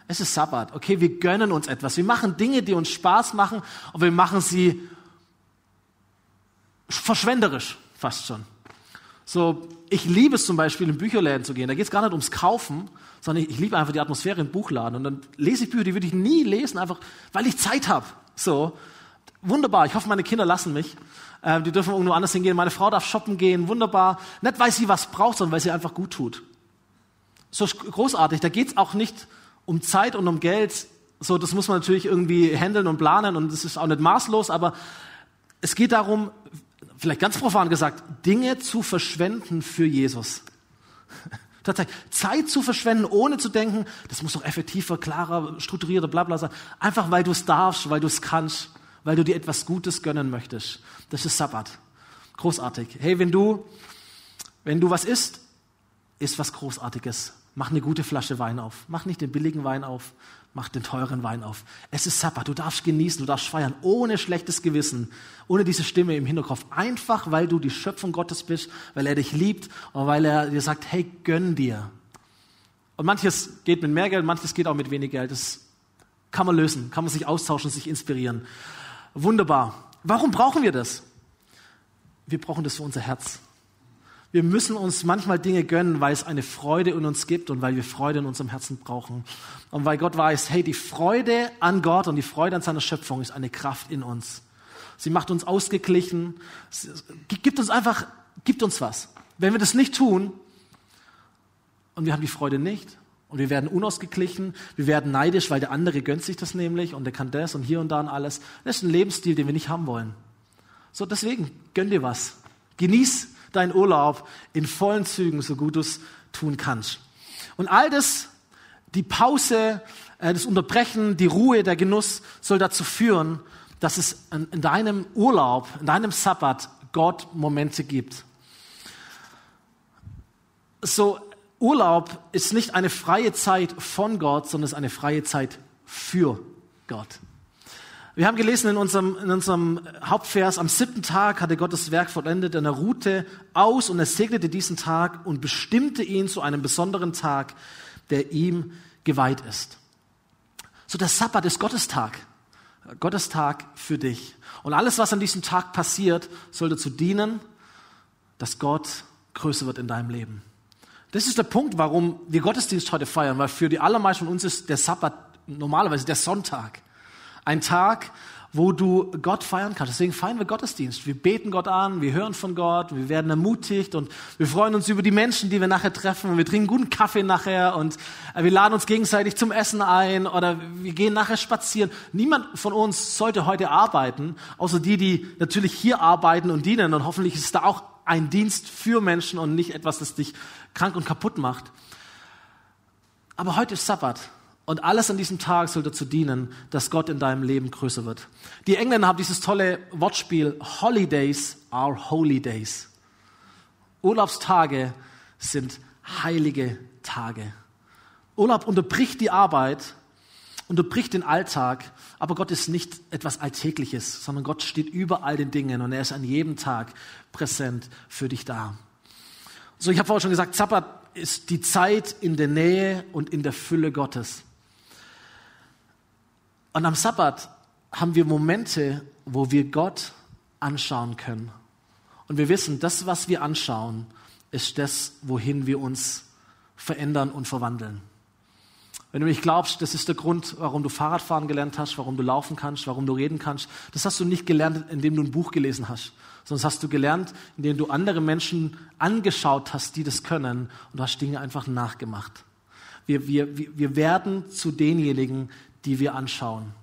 Es ist Sabbat. Okay, wir gönnen uns etwas. Wir machen Dinge, die uns Spaß machen, und wir machen sie verschwenderisch, fast schon. So, ich liebe es zum Beispiel, in Bücherläden zu gehen. Da geht es gar nicht ums Kaufen, sondern ich, ich liebe einfach die Atmosphäre im Buchladen. Und dann lese ich Bücher, die würde ich nie lesen, einfach weil ich Zeit habe. So, wunderbar. Ich hoffe, meine Kinder lassen mich. Ähm, die dürfen irgendwo anders hingehen. Meine Frau darf shoppen gehen. Wunderbar. Nicht, weil sie was braucht, sondern weil sie einfach gut tut. So großartig. Da geht es auch nicht um Zeit und um Geld. So, das muss man natürlich irgendwie handeln und planen und das ist auch nicht maßlos, aber es geht darum, vielleicht ganz profan gesagt, Dinge zu verschwenden für Jesus. <laughs> Tatsächlich, Zeit zu verschwenden, ohne zu denken, das muss doch effektiver, klarer, strukturierter, bla bla sein. Einfach weil du es darfst, weil du es kannst, weil du dir etwas Gutes gönnen möchtest. Das ist Sabbat. Großartig. Hey, wenn du, wenn du was isst, isst was Großartiges. Mach eine gute Flasche Wein auf. Mach nicht den billigen Wein auf, mach den teuren Wein auf. Es ist Sabbat, du darfst genießen, du darfst feiern, ohne schlechtes Gewissen, ohne diese Stimme im Hinterkopf. Einfach, weil du die Schöpfung Gottes bist, weil er dich liebt und weil er dir sagt, hey, gönn dir. Und manches geht mit mehr Geld, manches geht auch mit wenig Geld. Das kann man lösen, kann man sich austauschen, sich inspirieren. Wunderbar. Warum brauchen wir das? Wir brauchen das für unser Herz. Wir müssen uns manchmal Dinge gönnen, weil es eine Freude in uns gibt und weil wir Freude in unserem Herzen brauchen. Und weil Gott weiß, hey, die Freude an Gott und die Freude an seiner Schöpfung ist eine Kraft in uns. Sie macht uns ausgeglichen, gibt uns einfach, gibt uns was. Wenn wir das nicht tun und wir haben die Freude nicht und wir werden unausgeglichen, wir werden neidisch, weil der andere gönnt sich das nämlich und der kann das und hier und da und alles. Das ist ein Lebensstil, den wir nicht haben wollen. So, deswegen gönn dir was. Genieß deinen Urlaub in vollen Zügen, so gut du es tun kannst. Und all das, die Pause, äh, das Unterbrechen, die Ruhe, der Genuss soll dazu führen, dass es in deinem Urlaub, in deinem Sabbat Gott Momente gibt. So, Urlaub ist nicht eine freie Zeit von Gott, sondern es ist eine freie Zeit für Gott. Wir haben gelesen in unserem, in unserem Hauptvers, am siebten Tag hatte Gott das Werk vollendet, er ruhte aus und er segnete diesen Tag und bestimmte ihn zu einem besonderen Tag, der ihm geweiht ist. So der Sabbat ist Gottes Tag. Gottes Tag für dich. Und alles, was an diesem Tag passiert, soll dazu dienen, dass Gott größer wird in deinem Leben. Das ist der Punkt, warum wir Gottesdienst heute feiern, weil für die allermeisten von uns ist der Sabbat normalerweise der Sonntag. Ein Tag, wo du Gott feiern kannst. Deswegen feiern wir Gottesdienst. Wir beten Gott an, wir hören von Gott, wir werden ermutigt und wir freuen uns über die Menschen, die wir nachher treffen. Wir trinken guten Kaffee nachher und äh, wir laden uns gegenseitig zum Essen ein oder wir gehen nachher spazieren. Niemand von uns sollte heute arbeiten, außer die, die natürlich hier arbeiten und dienen. Und hoffentlich ist da auch ein Dienst für Menschen und nicht etwas, das dich krank und kaputt macht. Aber heute ist Sabbat. Und alles an diesem Tag soll dazu dienen, dass Gott in deinem Leben größer wird. Die Engländer haben dieses tolle Wortspiel, Holidays are holy days. Urlaubstage sind heilige Tage. Urlaub unterbricht die Arbeit, unterbricht den Alltag, aber Gott ist nicht etwas Alltägliches, sondern Gott steht über all den Dingen und er ist an jedem Tag präsent für dich da. So, ich habe vorher schon gesagt, Sabbat ist die Zeit in der Nähe und in der Fülle Gottes. Und am Sabbat haben wir Momente, wo wir Gott anschauen können. Und wir wissen, das, was wir anschauen, ist das, wohin wir uns verändern und verwandeln. Wenn du nicht glaubst, das ist der Grund, warum du Fahrradfahren gelernt hast, warum du laufen kannst, warum du reden kannst, das hast du nicht gelernt, indem du ein Buch gelesen hast, sondern das hast du gelernt, indem du andere Menschen angeschaut hast, die das können und du hast Dinge einfach nachgemacht. Wir, wir, wir werden zu denjenigen, die wir anschauen.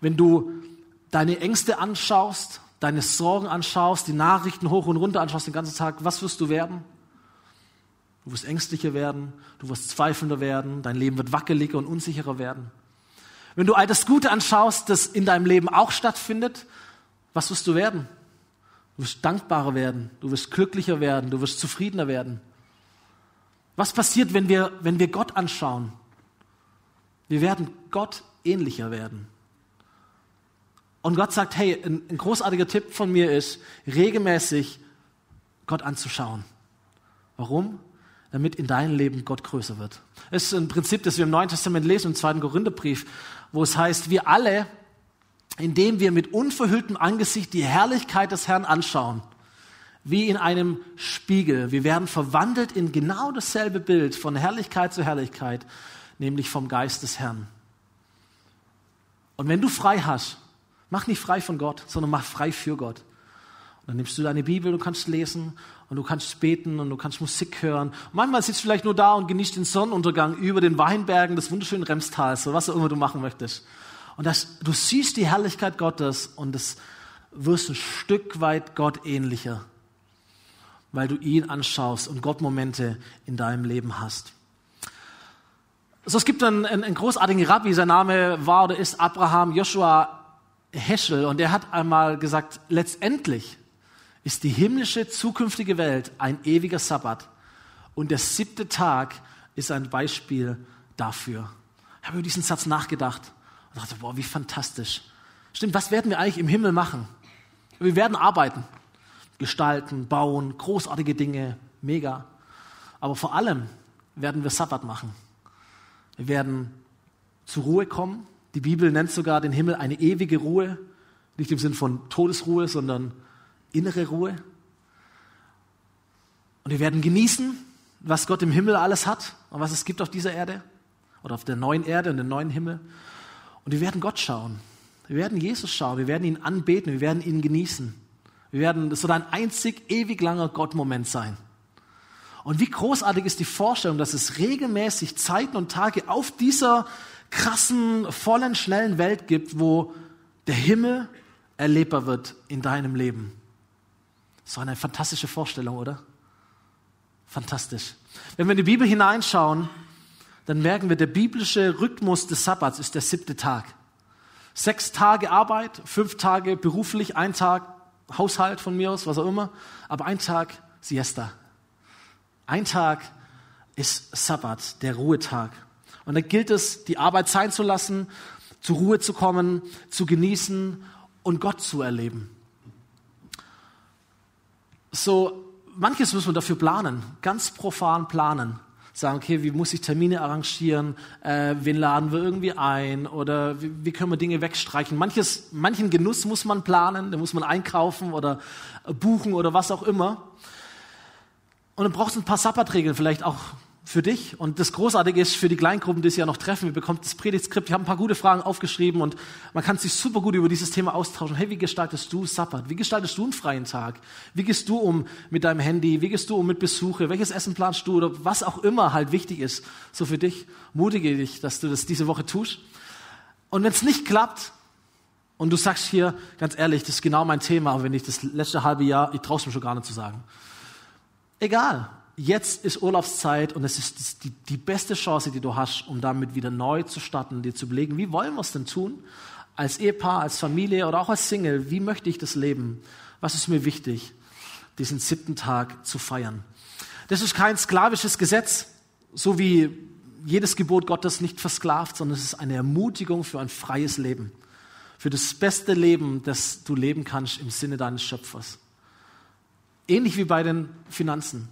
Wenn du deine Ängste anschaust, deine Sorgen anschaust, die Nachrichten hoch und runter anschaust den ganzen Tag, was wirst du werden? Du wirst ängstlicher werden, du wirst zweifelnder werden, dein Leben wird wackeliger und unsicherer werden. Wenn du all das Gute anschaust, das in deinem Leben auch stattfindet, was wirst du werden? Du wirst dankbarer werden, du wirst glücklicher werden, du wirst zufriedener werden. Was passiert, wenn wir, wenn wir Gott anschauen? Wir werden Gott ähnlicher werden. Und Gott sagt, hey, ein, ein großartiger Tipp von mir ist, regelmäßig Gott anzuschauen. Warum? Damit in deinem Leben Gott größer wird. Es ist ein Prinzip, das wir im Neuen Testament lesen, im zweiten Korintherbrief, wo es heißt, wir alle, indem wir mit unverhülltem Angesicht die Herrlichkeit des Herrn anschauen, wie in einem Spiegel. Wir werden verwandelt in genau dasselbe Bild von Herrlichkeit zu Herrlichkeit, nämlich vom Geist des Herrn. Und wenn du frei hast, Mach nicht frei von Gott, sondern mach frei für Gott. Und dann nimmst du deine Bibel, du kannst lesen und du kannst beten und du kannst Musik hören. Und manchmal sitzt du vielleicht nur da und genießt den Sonnenuntergang über den Weinbergen des wunderschönen Remstals, oder was auch immer du machen möchtest. Und das, du siehst die Herrlichkeit Gottes und es wirst ein Stück weit Gott ähnlicher, weil du ihn anschaust und Gott Momente in deinem Leben hast. So, es gibt einen, einen, einen großartigen Rabbi, sein Name war oder ist Abraham Joshua Heschel und er hat einmal gesagt, letztendlich ist die himmlische zukünftige Welt ein ewiger Sabbat und der siebte Tag ist ein Beispiel dafür. Ich habe über diesen Satz nachgedacht und dachte, boah, wie fantastisch. Stimmt, was werden wir eigentlich im Himmel machen? Wir werden arbeiten, gestalten, bauen, großartige Dinge, mega. Aber vor allem werden wir Sabbat machen. Wir werden zur Ruhe kommen, die Bibel nennt sogar den Himmel eine ewige Ruhe, nicht im Sinn von Todesruhe, sondern innere Ruhe. Und wir werden genießen, was Gott im Himmel alles hat und was es gibt auf dieser Erde oder auf der neuen Erde und dem neuen Himmel. Und wir werden Gott schauen. Wir werden Jesus schauen. Wir werden ihn anbeten. Wir werden ihn genießen. Wir werden, das soll ein einzig ewig langer Gottmoment sein. Und wie großartig ist die Vorstellung, dass es regelmäßig Zeiten und Tage auf dieser krassen, vollen, schnellen Welt gibt, wo der Himmel erlebbar wird in deinem Leben. So eine fantastische Vorstellung, oder? Fantastisch. Wenn wir in die Bibel hineinschauen, dann merken wir, der biblische Rhythmus des Sabbats ist der siebte Tag. Sechs Tage Arbeit, fünf Tage beruflich, ein Tag Haushalt von mir aus, was auch immer, aber ein Tag Siesta. Ein Tag ist Sabbat, der Ruhetag. Und da gilt es, die Arbeit sein zu lassen, zur Ruhe zu kommen, zu genießen und Gott zu erleben. So, manches müssen wir dafür planen, ganz profan planen. Sagen, okay, wie muss ich Termine arrangieren? Äh, wen laden wir irgendwie ein? Oder wie, wie, können wir Dinge wegstreichen? Manches, manchen Genuss muss man planen, den muss man einkaufen oder buchen oder was auch immer. Und dann braucht es ein paar Sabbatregeln, vielleicht auch für dich. Und das Großartige ist für die Kleingruppen, die sich ja noch treffen, wir bekommen das Predigtskript, wir haben ein paar gute Fragen aufgeschrieben und man kann sich super gut über dieses Thema austauschen. Hey, wie gestaltest du Sabbat? Wie gestaltest du einen freien Tag? Wie gehst du um mit deinem Handy? Wie gehst du um mit Besuche? Welches Essen planst du? Oder was auch immer halt wichtig ist, so für dich. Mutige dich, dass du das diese Woche tust. Und wenn es nicht klappt, und du sagst hier, ganz ehrlich, das ist genau mein Thema, aber wenn ich das letzte halbe Jahr, ich traue es mir schon gar nicht zu sagen. Egal, jetzt ist Urlaubszeit und es ist die, die beste Chance, die du hast, um damit wieder neu zu starten, dir zu belegen, wie wollen wir es denn tun? Als Ehepaar, als Familie oder auch als Single, wie möchte ich das leben? Was ist mir wichtig, diesen siebten Tag zu feiern? Das ist kein sklavisches Gesetz, so wie jedes Gebot Gottes nicht versklavt, sondern es ist eine Ermutigung für ein freies Leben. Für das beste Leben, das du leben kannst im Sinne deines Schöpfers. Ähnlich wie bei den Finanzen.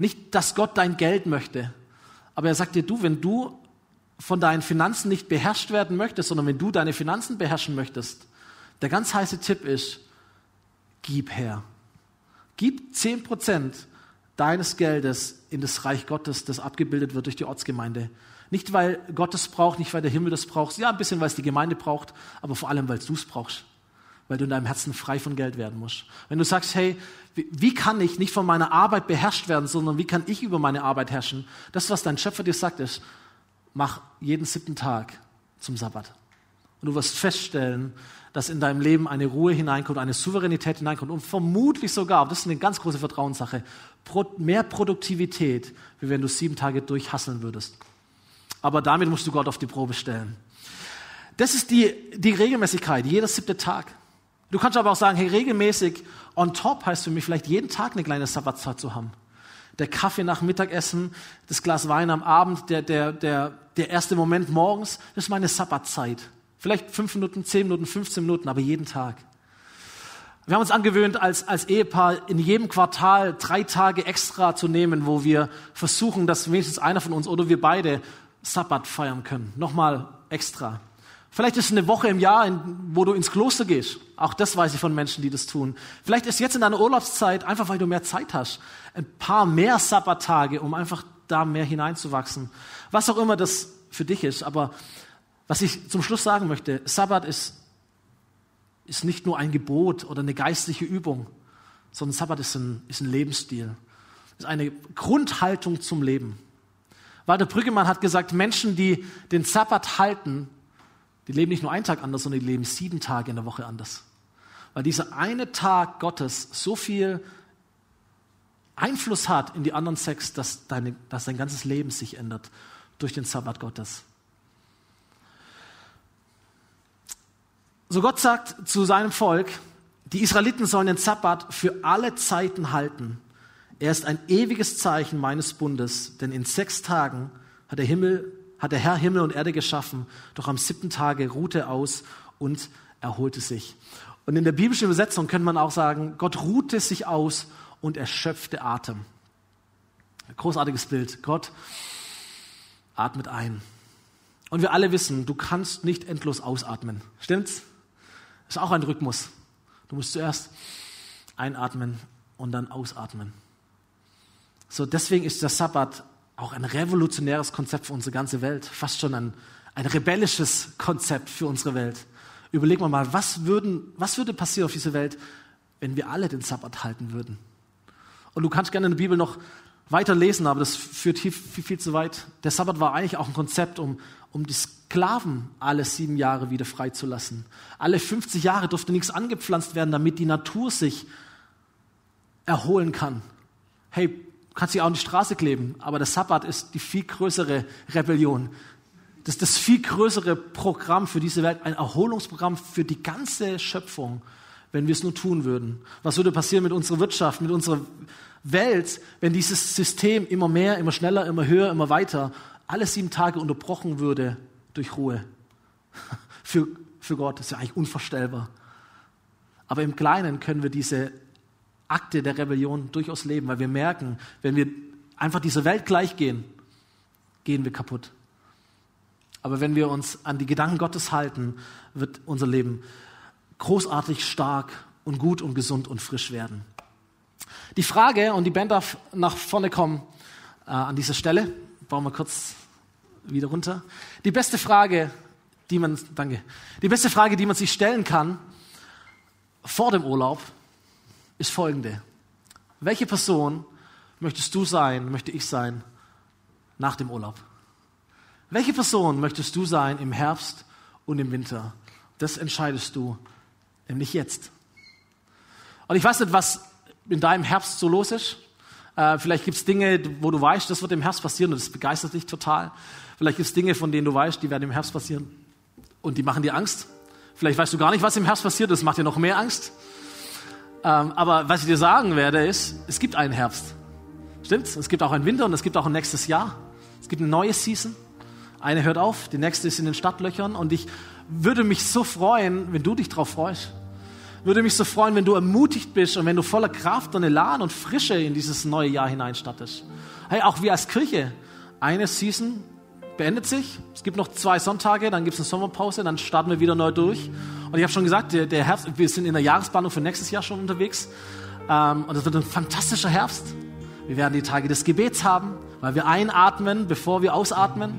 Nicht, dass Gott dein Geld möchte, aber er sagt dir, du, wenn du von deinen Finanzen nicht beherrscht werden möchtest, sondern wenn du deine Finanzen beherrschen möchtest, der ganz heiße Tipp ist, gib her. Gib zehn Prozent deines Geldes in das Reich Gottes, das abgebildet wird durch die Ortsgemeinde. Nicht, weil Gott es braucht, nicht, weil der Himmel das braucht, ja, ein bisschen, weil es die Gemeinde braucht, aber vor allem, weil du es brauchst. Weil du in deinem Herzen frei von Geld werden musst. Wenn du sagst, hey, wie, kann ich nicht von meiner Arbeit beherrscht werden, sondern wie kann ich über meine Arbeit herrschen? Das, was dein Schöpfer dir sagt, ist, mach jeden siebten Tag zum Sabbat. Und du wirst feststellen, dass in deinem Leben eine Ruhe hineinkommt, eine Souveränität hineinkommt und vermutlich sogar, das ist eine ganz große Vertrauenssache, mehr Produktivität, wie wenn du sieben Tage durchhasseln würdest. Aber damit musst du Gott auf die Probe stellen. Das ist die, die Regelmäßigkeit, jeder siebte Tag. Du kannst aber auch sagen, hey, regelmäßig on top heißt für mich vielleicht jeden Tag eine kleine Sabbatzeit zu haben. Der Kaffee nach Mittagessen, das Glas Wein am Abend, der, der, der, der erste Moment morgens, das ist meine Sabbatzeit. Vielleicht fünf Minuten, zehn Minuten, 15 Minuten, aber jeden Tag. Wir haben uns angewöhnt, als, als Ehepaar in jedem Quartal drei Tage extra zu nehmen, wo wir versuchen, dass wenigstens einer von uns oder wir beide Sabbat feiern können. Nochmal extra. Vielleicht ist es eine Woche im Jahr, wo du ins Kloster gehst. Auch das weiß ich von Menschen, die das tun. Vielleicht ist jetzt in deiner Urlaubszeit, einfach weil du mehr Zeit hast, ein paar mehr Sabbattage, um einfach da mehr hineinzuwachsen. Was auch immer das für dich ist. Aber was ich zum Schluss sagen möchte, Sabbat ist, ist nicht nur ein Gebot oder eine geistliche Übung, sondern Sabbat ist ein, ist ein Lebensstil. Ist eine Grundhaltung zum Leben. Walter Brüggemann hat gesagt, Menschen, die den Sabbat halten, die leben nicht nur einen Tag anders, sondern die leben sieben Tage in der Woche anders. Weil dieser eine Tag Gottes so viel Einfluss hat in die anderen sechs, dass, deine, dass dein ganzes Leben sich ändert durch den Sabbat Gottes. So Gott sagt zu seinem Volk, die Israeliten sollen den Sabbat für alle Zeiten halten. Er ist ein ewiges Zeichen meines Bundes, denn in sechs Tagen hat der Himmel hat der Herr Himmel und Erde geschaffen, doch am siebten Tage ruhte aus und erholte sich. Und in der biblischen Übersetzung könnte man auch sagen, Gott ruhte sich aus und erschöpfte Atem. großartiges Bild. Gott atmet ein. Und wir alle wissen, du kannst nicht endlos ausatmen. Stimmt's? Ist auch ein Rhythmus. Du musst zuerst einatmen und dann ausatmen. So, deswegen ist der Sabbat auch ein revolutionäres Konzept für unsere ganze Welt, fast schon ein, ein rebellisches Konzept für unsere Welt. Überlegen wir mal, was, würden, was würde passieren auf dieser Welt, wenn wir alle den Sabbat halten würden? Und du kannst gerne in der Bibel noch weiter lesen, aber das führt viel, viel, viel zu weit. Der Sabbat war eigentlich auch ein Konzept, um, um die Sklaven alle sieben Jahre wieder freizulassen. Alle 50 Jahre durfte nichts angepflanzt werden, damit die Natur sich erholen kann. Hey, kannst dich auch an die Straße kleben, aber der Sabbat ist die viel größere Rebellion. Das ist das viel größere Programm für diese Welt, ein Erholungsprogramm für die ganze Schöpfung, wenn wir es nur tun würden. Was würde passieren mit unserer Wirtschaft, mit unserer Welt, wenn dieses System immer mehr, immer schneller, immer höher, immer weiter, alle sieben Tage unterbrochen würde durch Ruhe? <laughs> Für, für Gott das ist ja eigentlich unvorstellbar. Aber im Kleinen können wir diese Akte der Rebellion durchaus leben, weil wir merken, wenn wir einfach dieser Welt gleichgehen, gehen wir kaputt. Aber wenn wir uns an die Gedanken Gottes halten, wird unser Leben großartig stark und gut und gesund und frisch werden. Die Frage, und die Band darf nach vorne kommen äh, an dieser Stelle, bauen wir kurz wieder runter. Die beste Frage, die man, danke, die beste Frage, die man sich stellen kann vor dem Urlaub, ist folgende. Welche Person möchtest du sein, möchte ich sein nach dem Urlaub? Welche Person möchtest du sein im Herbst und im Winter? Das entscheidest du nämlich jetzt. Und ich weiß nicht, was in deinem Herbst so los ist. Äh, vielleicht gibt es Dinge, wo du weißt, das wird im Herbst passieren und das begeistert dich total. Vielleicht gibt es Dinge, von denen du weißt, die werden im Herbst passieren und die machen dir Angst. Vielleicht weißt du gar nicht, was im Herbst passiert, das macht dir noch mehr Angst. Ähm, aber was ich dir sagen werde, ist, es gibt einen Herbst. Stimmt's? Es gibt auch einen Winter und es gibt auch ein nächstes Jahr. Es gibt eine neue Season. Eine hört auf, die nächste ist in den Stadtlöchern und ich würde mich so freuen, wenn du dich darauf freust. Würde mich so freuen, wenn du ermutigt bist und wenn du voller Kraft und Elan und Frische in dieses neue Jahr hineinstattest. Hey, auch wir als Kirche, eine Season beendet sich. Es gibt noch zwei Sonntage, dann gibt es eine Sommerpause, dann starten wir wieder neu durch. Und ich habe schon gesagt, der, der, Herbst, wir sind in der Jahresplanung für nächstes Jahr schon unterwegs. Ähm, und es wird ein fantastischer Herbst. Wir werden die Tage des Gebets haben, weil wir einatmen, bevor wir ausatmen.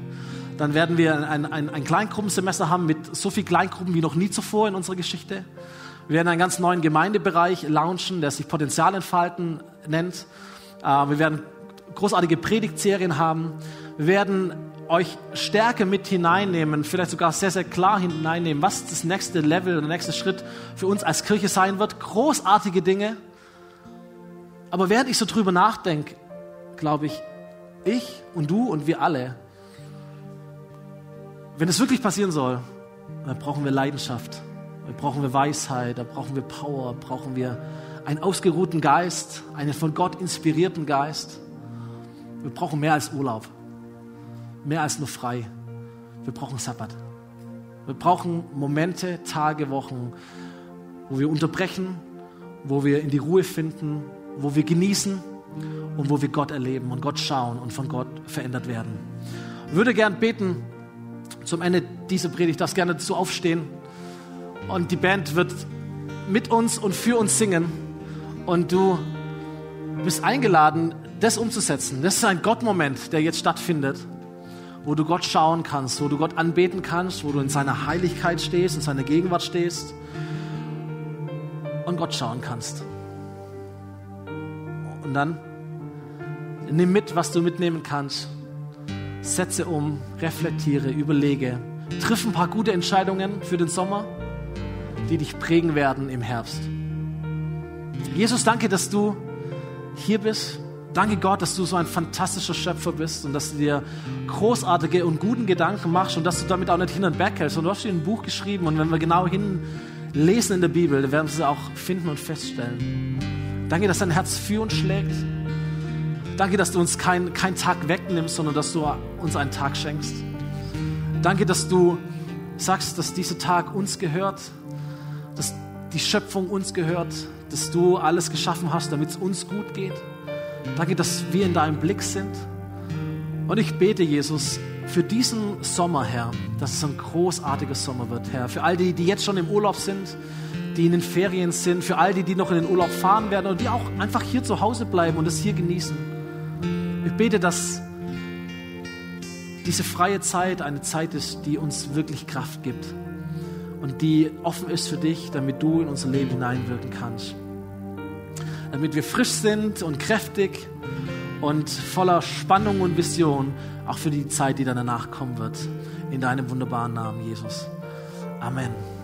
Dann werden wir ein, ein, ein Kleingruppensemester haben mit so viel Kleingruppen wie noch nie zuvor in unserer Geschichte. Wir werden einen ganz neuen Gemeindebereich launchen, der sich Potenzialentfalten nennt. Äh, wir werden großartige Predigtserien haben. Wir werden euch Stärke mit hineinnehmen, vielleicht sogar sehr, sehr klar hineinnehmen, was das nächste Level, der nächste Schritt für uns als Kirche sein wird. Großartige Dinge. Aber während ich so drüber nachdenke, glaube ich, ich und du und wir alle, wenn es wirklich passieren soll, dann brauchen wir Leidenschaft, dann brauchen wir Weisheit, da brauchen wir Power, brauchen wir einen ausgeruhten Geist, einen von Gott inspirierten Geist. Wir brauchen mehr als Urlaub, mehr als nur frei. Wir brauchen Sabbat. Wir brauchen Momente, Tage, Wochen, wo wir unterbrechen, wo wir in die Ruhe finden, wo wir genießen und wo wir Gott erleben und Gott schauen und von Gott verändert werden. Ich würde gern beten zum Ende dieser Predigt, darfst gerne dazu aufstehen und die Band wird mit uns und für uns singen und du bist eingeladen, das umzusetzen. Das ist ein Gottmoment, der jetzt stattfindet, wo du Gott schauen kannst, wo du Gott anbeten kannst, wo du in seiner Heiligkeit stehst, in seiner Gegenwart stehst und Gott schauen kannst. Und dann nimm mit, was du mitnehmen kannst. Setze um, reflektiere, überlege. Triff ein paar gute Entscheidungen für den Sommer, die dich prägen werden im Herbst. Jesus, danke, dass du hier bist. Danke Gott, dass du so ein fantastischer Schöpfer bist und dass du dir großartige und guten Gedanken machst und dass du damit auch nicht hin und weg hältst. Und du hast dir ein Buch geschrieben und wenn wir genau hinlesen in der Bibel, dann werden wir es auch finden und feststellen. Danke, dass dein Herz für uns schlägt. Danke, dass du uns keinen kein Tag wegnimmst, sondern dass du uns einen Tag schenkst. Danke, dass du sagst, dass dieser Tag uns gehört, dass die Schöpfung uns gehört, dass du alles geschaffen hast, damit es uns gut geht. Danke, dass wir in deinem Blick sind. Und ich bete, Jesus, für diesen Sommer, Herr, dass es ein großartiger Sommer wird, Herr. Für all die, die jetzt schon im Urlaub sind, die in den Ferien sind, für all die, die noch in den Urlaub fahren werden und die auch einfach hier zu Hause bleiben und es hier genießen. Ich bete, dass diese freie Zeit eine Zeit ist, die uns wirklich Kraft gibt und die offen ist für dich, damit du in unser Leben hineinwirken kannst. Damit wir frisch sind und kräftig und voller Spannung und Vision, auch für die Zeit, die dann danach kommen wird. In deinem wunderbaren Namen, Jesus. Amen.